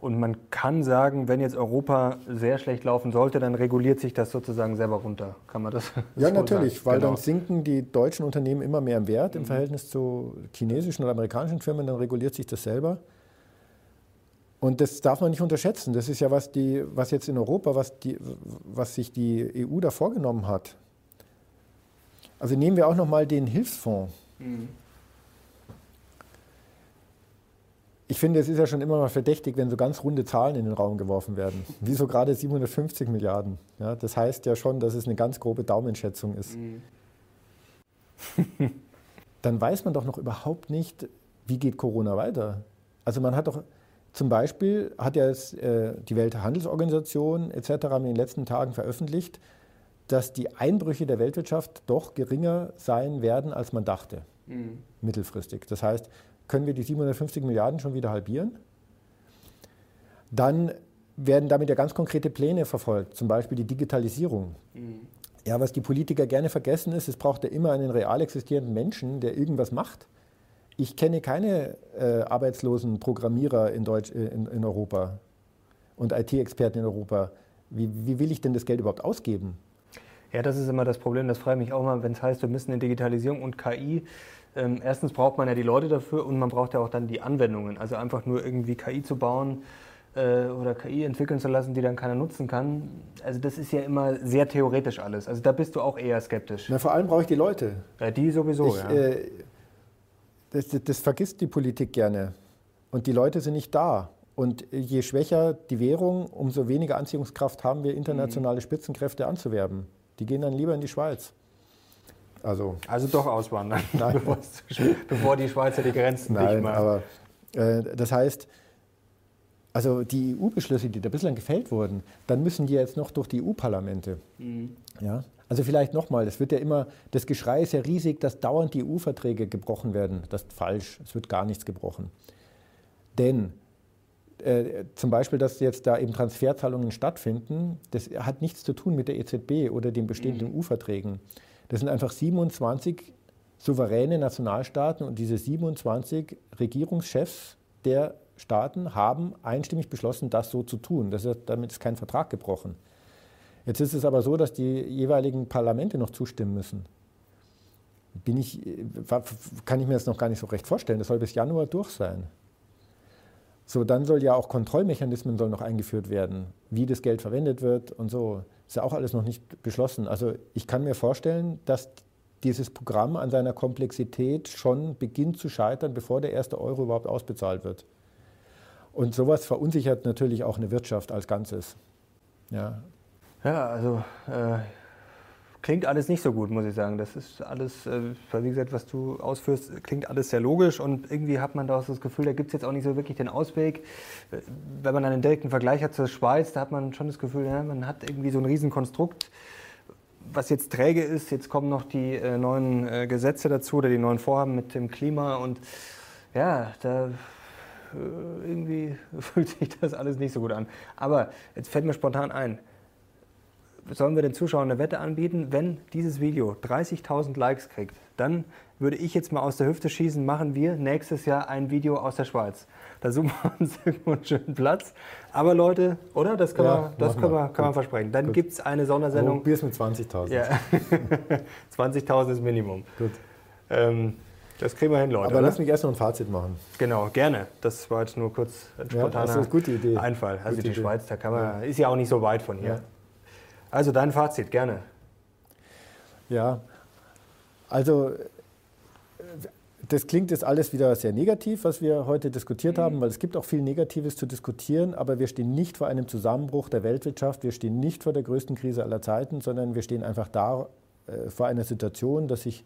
Und man kann sagen, wenn jetzt Europa sehr schlecht laufen sollte, dann reguliert sich das sozusagen selber runter. Kann man das? Ja, so natürlich, sagen? weil genau. dann sinken die deutschen Unternehmen immer mehr im Wert im mhm. Verhältnis zu chinesischen oder amerikanischen Firmen, dann reguliert sich das selber. Und das darf man nicht unterschätzen. Das ist ja, was, die, was jetzt in Europa, was, die, was sich die EU da vorgenommen hat. Also nehmen wir auch nochmal den Hilfsfonds. Mhm. Ich finde, es ist ja schon immer mal verdächtig, wenn so ganz runde Zahlen in den Raum geworfen werden. Wieso gerade 750 Milliarden? Ja, das heißt ja schon, dass es eine ganz grobe Daumenschätzung ist. Mhm. Dann weiß man doch noch überhaupt nicht, wie geht Corona weiter. Also man hat doch zum Beispiel, hat ja jetzt, äh, die Welthandelsorganisation etc. in den letzten Tagen veröffentlicht, dass die Einbrüche der Weltwirtschaft doch geringer sein werden, als man dachte, mhm. mittelfristig. Das heißt, können wir die 750 Milliarden schon wieder halbieren. Dann werden damit ja ganz konkrete Pläne verfolgt, zum Beispiel die Digitalisierung. Mhm. Ja, was die Politiker gerne vergessen ist, es braucht ja immer einen real existierenden Menschen, der irgendwas macht. Ich kenne keine äh, arbeitslosen Programmierer in, Deutsch, äh, in, in Europa und IT-Experten in Europa. Wie, wie will ich denn das Geld überhaupt ausgeben? Ja, das ist immer das Problem, das freut mich auch mal, wenn es heißt, wir müssen in Digitalisierung und KI. Ähm, erstens braucht man ja die Leute dafür und man braucht ja auch dann die Anwendungen. Also einfach nur irgendwie KI zu bauen äh, oder KI entwickeln zu lassen, die dann keiner nutzen kann. Also das ist ja immer sehr theoretisch alles. Also da bist du auch eher skeptisch. Na, vor allem brauche ich die Leute. Ja, die sowieso, ich, ja. Äh, das, das vergisst die Politik gerne. Und die Leute sind nicht da. Und je schwächer die Währung, umso weniger Anziehungskraft haben wir, internationale Spitzenkräfte anzuwerben. Die gehen dann lieber in die Schweiz. Also, also doch auswandern, bevor, bevor, die Schweizer die Grenzen Nein, nicht machen. Aber äh, das heißt, also die EU-Beschlüsse, die da bislang gefällt wurden, dann müssen die jetzt noch durch die EU-Parlamente. Mhm. Ja? Also vielleicht nochmal, es wird ja immer, das Geschrei ist ja riesig, dass dauernd die EU-Verträge gebrochen werden. Das ist falsch, es wird gar nichts gebrochen. Denn äh, zum Beispiel, dass jetzt da eben Transferzahlungen stattfinden, das hat nichts zu tun mit der EZB oder den bestehenden mhm. EU-Verträgen. Das sind einfach 27 souveräne Nationalstaaten und diese 27 Regierungschefs der Staaten haben einstimmig beschlossen, das so zu tun. Das ist, damit ist kein Vertrag gebrochen. Jetzt ist es aber so, dass die jeweiligen Parlamente noch zustimmen müssen. Bin ich, kann ich mir das noch gar nicht so recht vorstellen. Das soll bis Januar durch sein. So, dann soll ja auch Kontrollmechanismen sollen noch eingeführt werden, wie das Geld verwendet wird und so. Ist ja auch alles noch nicht beschlossen. Also ich kann mir vorstellen, dass dieses Programm an seiner Komplexität schon beginnt zu scheitern, bevor der erste Euro überhaupt ausbezahlt wird. Und sowas verunsichert natürlich auch eine Wirtschaft als Ganzes. Ja, ja also äh, klingt alles nicht so gut, muss ich sagen. Das ist alles, äh, wie gesagt, was du ausführst, klingt alles sehr logisch und irgendwie hat man da auch das Gefühl, da gibt es jetzt auch nicht so wirklich den Ausweg. Äh, wenn man einen direkten Vergleich hat zur Schweiz, da hat man schon das Gefühl, ja, man hat irgendwie so ein Riesenkonstrukt, was jetzt träge ist. Jetzt kommen noch die äh, neuen äh, Gesetze dazu oder die neuen Vorhaben mit dem Klima und ja, da äh, irgendwie fühlt sich das alles nicht so gut an. Aber jetzt fällt mir spontan ein, sollen wir den Zuschauern eine Wette anbieten, wenn dieses Video 30.000 Likes kriegt, dann würde ich jetzt mal aus der Hüfte schießen, machen wir nächstes Jahr ein Video aus der Schweiz. Da suchen wir uns irgendwo einen schönen Platz. Aber Leute, oder? Das kann, ja, man, das kann, man, kann man versprechen. Dann gibt es eine Sondersendung. Probier's mit 20.000. Ja. 20.000 ist Minimum. Gut. Ähm, das kriegen wir hin, Leute. Aber oder? lass mich erst noch ein Fazit machen. Genau, gerne. Das war jetzt nur kurz ein spontaner ja, das ist eine gute Idee. Einfall. Also gute die Idee. Schweiz, da kann man, ja. ist ja auch nicht so weit von hier. Also dein Fazit, gerne. Ja, also das klingt jetzt alles wieder sehr negativ, was wir heute diskutiert mhm. haben, weil es gibt auch viel Negatives zu diskutieren, aber wir stehen nicht vor einem Zusammenbruch der Weltwirtschaft, wir stehen nicht vor der größten Krise aller Zeiten, sondern wir stehen einfach da äh, vor einer Situation, dass sich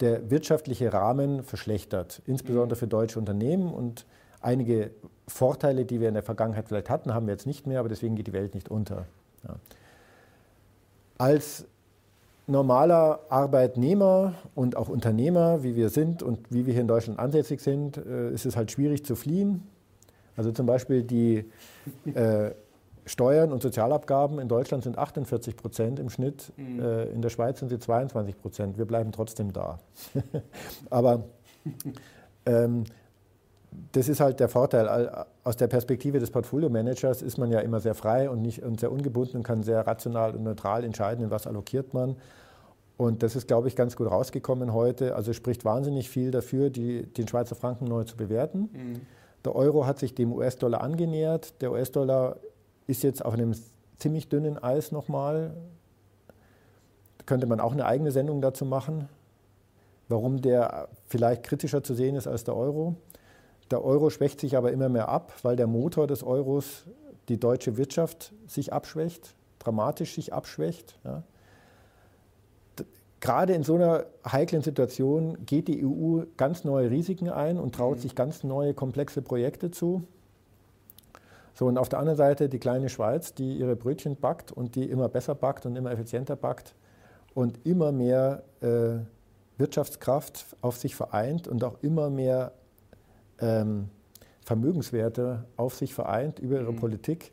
der wirtschaftliche Rahmen verschlechtert, insbesondere für deutsche Unternehmen und einige Vorteile, die wir in der Vergangenheit vielleicht hatten, haben wir jetzt nicht mehr, aber deswegen geht die Welt nicht unter. Ja. Als normaler Arbeitnehmer und auch Unternehmer, wie wir sind und wie wir hier in Deutschland ansässig sind, äh, ist es halt schwierig zu fliehen. Also zum Beispiel die äh, Steuern und Sozialabgaben in Deutschland sind 48 Prozent im Schnitt, mhm. äh, in der Schweiz sind sie 22 Prozent. Wir bleiben trotzdem da. Aber ähm, das ist halt der Vorteil. Aus der Perspektive des Portfolio-Managers ist man ja immer sehr frei und, nicht, und sehr ungebunden und kann sehr rational und neutral entscheiden, in was allokiert man. Und das ist, glaube ich, ganz gut rausgekommen heute. Also spricht wahnsinnig viel dafür, die, den Schweizer Franken neu zu bewerten. Mhm. Der Euro hat sich dem US-Dollar angenähert. Der US-Dollar ist jetzt auf einem ziemlich dünnen Eis nochmal. Könnte man auch eine eigene Sendung dazu machen, warum der vielleicht kritischer zu sehen ist als der Euro. Der Euro schwächt sich aber immer mehr ab, weil der Motor des Euros, die deutsche Wirtschaft, sich abschwächt, dramatisch sich abschwächt. Ja. Gerade in so einer heiklen Situation geht die EU ganz neue Risiken ein und traut mhm. sich ganz neue komplexe Projekte zu. So, und auf der anderen Seite die kleine Schweiz, die ihre Brötchen backt und die immer besser backt und immer effizienter backt und immer mehr äh, Wirtschaftskraft auf sich vereint und auch immer mehr ähm, Vermögenswerte auf sich vereint über ihre mhm. Politik.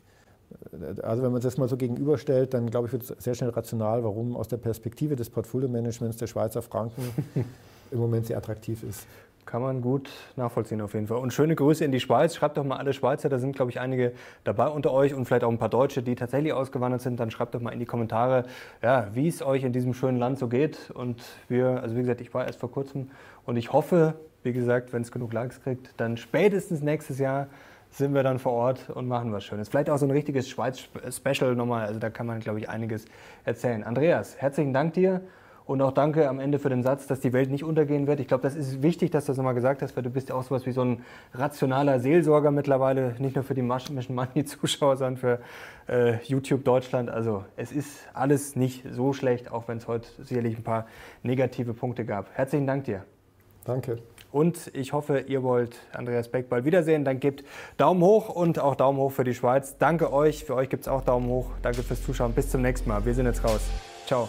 Also wenn man das mal so gegenüberstellt, dann glaube ich, wird es sehr schnell rational, warum aus der Perspektive des Portfolio-Managements der Schweizer Franken im Moment sehr attraktiv ist. Kann man gut nachvollziehen auf jeden Fall. Und schöne Grüße in die Schweiz. Schreibt doch mal alle Schweizer, da sind glaube ich einige dabei unter euch und vielleicht auch ein paar Deutsche, die tatsächlich ausgewandert sind. Dann schreibt doch mal in die Kommentare, ja, wie es euch in diesem schönen Land so geht. Und wir, also wie gesagt, ich war erst vor kurzem und ich hoffe, wie gesagt, wenn es genug Likes kriegt, dann spätestens nächstes Jahr sind wir dann vor Ort und machen was Schönes. Vielleicht auch so ein richtiges Schweiz-Special nochmal. Also da kann man, glaube ich, einiges erzählen. Andreas, herzlichen Dank dir. Und auch danke am Ende für den Satz, dass die Welt nicht untergehen wird. Ich glaube, das ist wichtig, dass du das nochmal gesagt hast, weil du bist ja auch sowas wie so ein rationaler Seelsorger mittlerweile, nicht nur für die Mission Money Zuschauer, sondern für äh, YouTube Deutschland. Also es ist alles nicht so schlecht, auch wenn es heute sicherlich ein paar negative Punkte gab. Herzlichen Dank dir. Danke. Und ich hoffe, ihr wollt Andreas Beck bald wiedersehen. Dann gebt Daumen hoch und auch Daumen hoch für die Schweiz. Danke euch. Für euch gibt es auch Daumen hoch. Danke fürs Zuschauen. Bis zum nächsten Mal. Wir sind jetzt raus. Ciao.